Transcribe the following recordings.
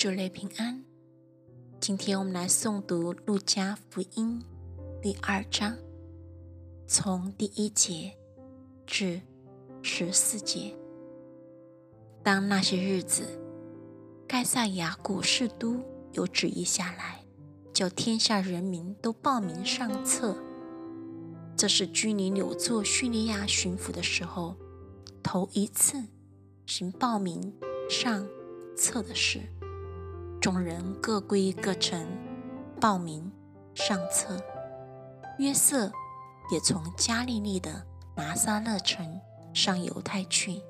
主内平安。今天我们来诵读《路加福音》第二章，从第一节至十四节。当那些日子，盖萨亚古士都有旨意下来，叫天下人民都报名上册。这是居里纽做叙利亚巡抚的时候，头一次行报名上册的事。众人各归各城，报名上册。约瑟也从加利利的拿撒勒城上犹太去，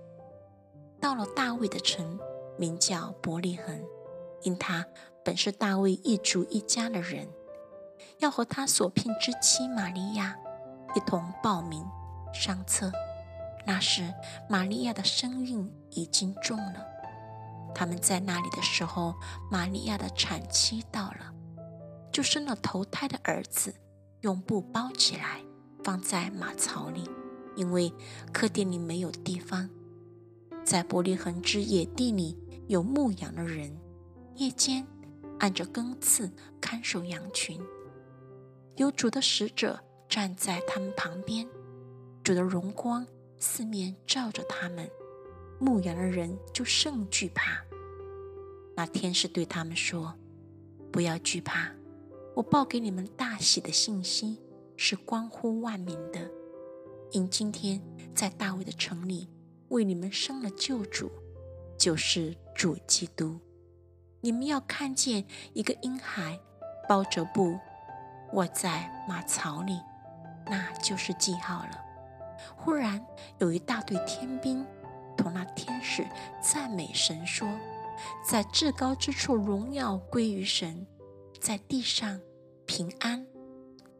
到了大卫的城，名叫伯利恒，因他本是大卫一族一家的人，要和他所聘之妻玛利亚一同报名上册。那时，玛利亚的身孕已经重了。他们在那里的时候，玛利亚的产期到了，就生了头胎的儿子，用布包起来，放在马槽里，因为客店里没有地方。在伯利恒之野地里有牧羊的人，夜间按着更次看守羊群，有主的使者站在他们旁边，主的荣光四面照着他们。牧羊的人就甚惧怕。那天使对他们说：“不要惧怕，我报给你们大喜的信息是关乎万民的。因今天在大卫的城里为你们生了救主，就是主基督。你们要看见一个婴孩包着布卧在马槽里，那就是记号了。”忽然有一大队天兵。同那天使赞美神说：“在至高之处荣耀归于神，在地上平安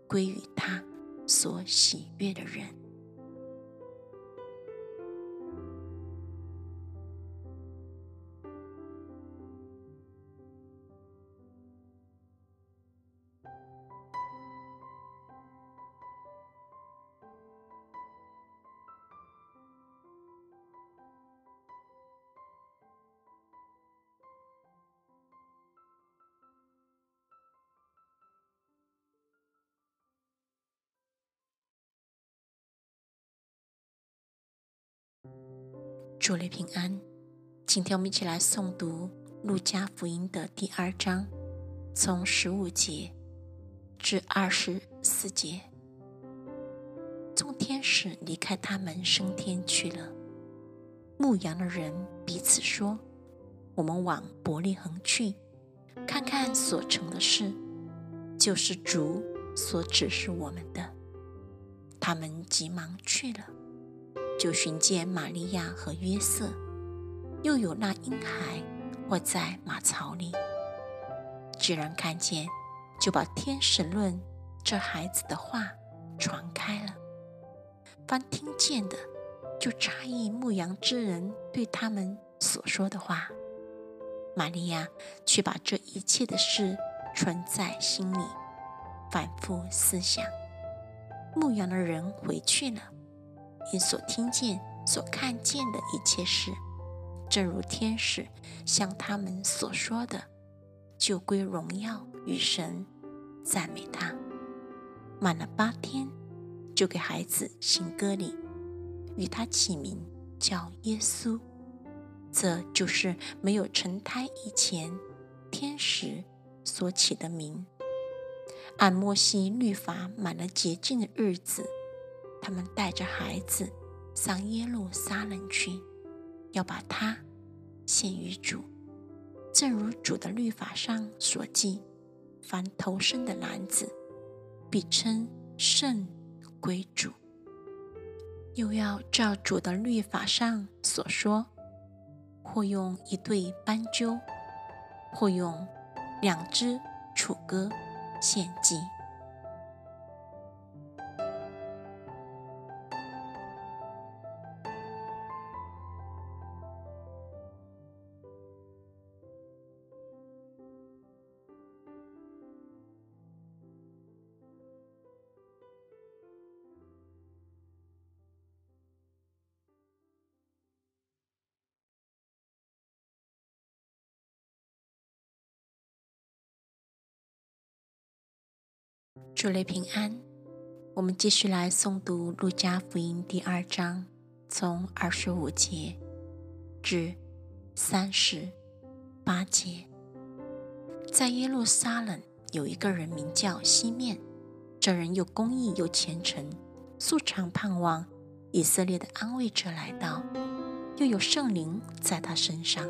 归于他所喜悦的人。”主内平安，今天我们一起来诵读《路加福音》的第二章，从十五节至二十四节。众天使离开他们升天去了。牧羊的人彼此说：“我们往伯利恒去，看看所成的事，就是主所指示我们的。”他们急忙去了。就寻见玛利亚和约瑟，又有那婴孩卧在马槽里。既然看见，就把天使论这孩子的话传开了。凡听见的，就诧异牧羊之人对他们所说的话。玛利亚却把这一切的事存在心里，反复思想。牧羊的人回去了。你所听见、所看见的一切事，正如天使向他们所说的，就归荣耀与神，赞美他。满了八天，就给孩子行割礼，与他起名叫耶稣。这就是没有成胎以前，天使所起的名。按摩西律法满了洁净的日子。他们带着孩子上耶路撒冷去，要把他献于主，正如主的律法上所记：凡投生的男子，必称圣归主。又要照主的律法上所说，或用一对斑鸠，或用两只楚歌献祭。祝你平安。我们继续来诵读《路加福音》第二章，从二十五节至三十八节。在耶路撒冷有一个人名叫西面，这人又公义又虔诚，素常盼望以色列的安慰者来到，又有圣灵在他身上。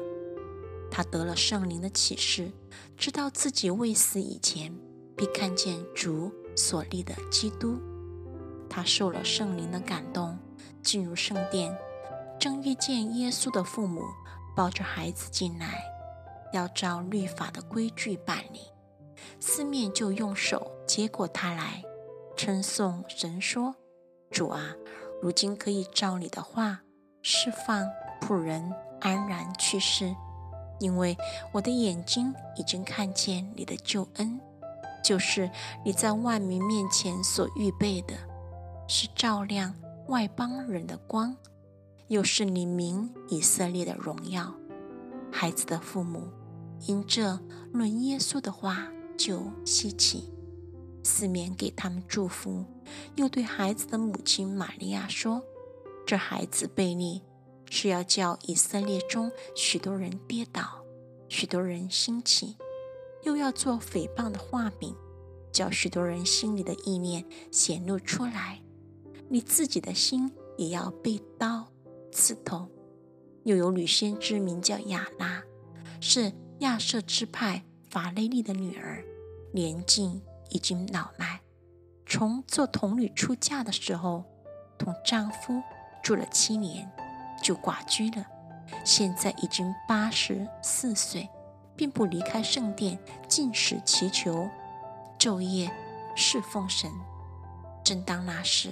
他得了圣灵的启示，知道自己未死以前必看见主所立的基督。他受了圣灵的感动，进入圣殿，正遇见耶稣的父母抱着孩子进来，要照律法的规矩办理。四面就用手接过他来，称颂神说：“主啊，如今可以照你的话释放仆人安然去世，因为我的眼睛已经看见你的救恩，就是你在万民面前所预备的。”是照亮外邦人的光，又是你名以色列的荣耀。孩子的父母因这论耶稣的话就稀奇，四面给他们祝福，又对孩子的母亲玛利亚说：“这孩子贝利是要叫以色列中许多人跌倒，许多人兴起，又要做诽谤的画饼，叫许多人心里的意念显露出来。”你自己的心也要被刀刺痛。又有女先知名叫亚拉，是亚瑟支派法雷利的女儿，年纪已经老迈。从做童女出嫁的时候，同丈夫住了七年，就寡居了。现在已经八十四岁，并不离开圣殿，进食祈求，昼夜侍奉神。正当那时，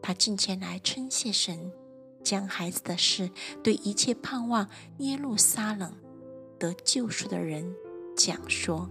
他进前来称谢神，将孩子的事对一切盼望耶路撒冷得救赎的人讲说。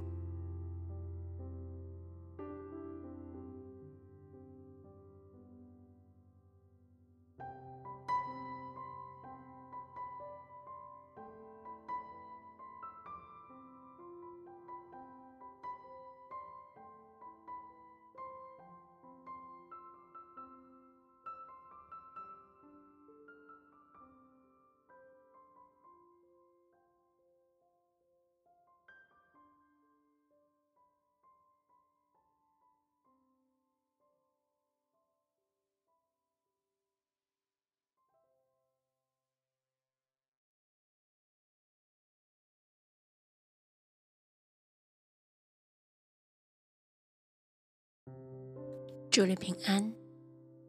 祝你平安。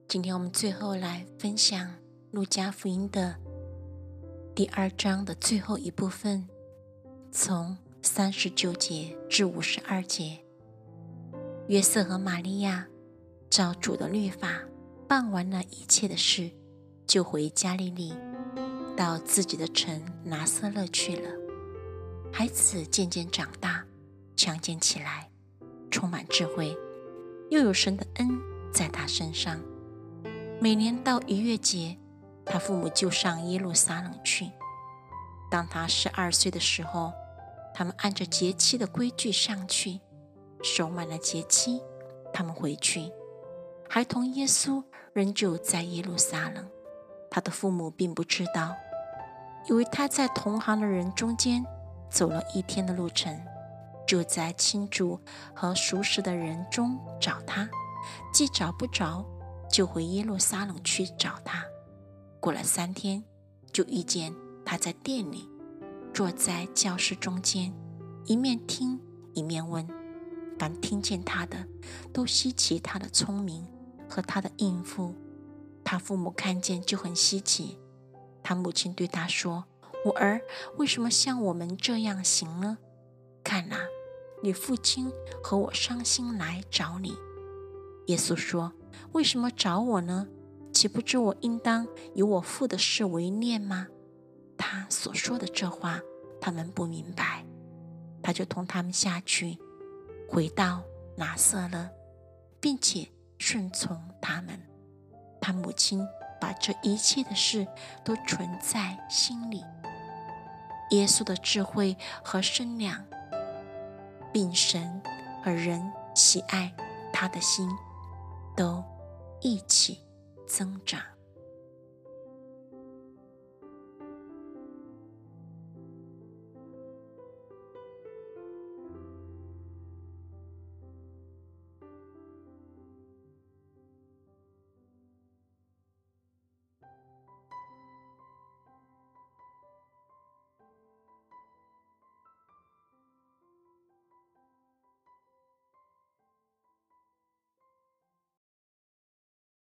今天我们最后来分享《路加福音》的第二章的最后一部分，从三十九节至五十二节。约瑟和玛利亚照主的律法办完了一切的事，就回加利利，到自己的城拿撒勒去了。孩子渐渐长大，强健起来，充满智慧。又有神的恩在他身上。每年到逾越节，他父母就上耶路撒冷去。当他十二岁的时候，他们按着节期的规矩上去，守满了节期，他们回去。孩童耶稣仍旧在耶路撒冷，他的父母并不知道，以为他在同行的人中间走了一天的路程。就在亲主和熟识的人中找他，既找不着，就回耶路撒冷去找他。过了三天，就遇见他在店里，坐在教室中间，一面听一面问。凡听见他的，都稀奇他的聪明和他的应付。他父母看见就很稀奇。他母亲对他说：“我儿为什么像我们这样行呢？看哪。”你父亲和我伤心来找你，耶稣说：“为什么找我呢？岂不知我应当以我父的事为念吗？”他所说的这话，他们不明白。他就同他们下去，回到拿瑟勒，并且顺从他们。他母亲把这一切的事都存在心里。耶稣的智慧和身量。并神和人喜爱他的心都一起增长。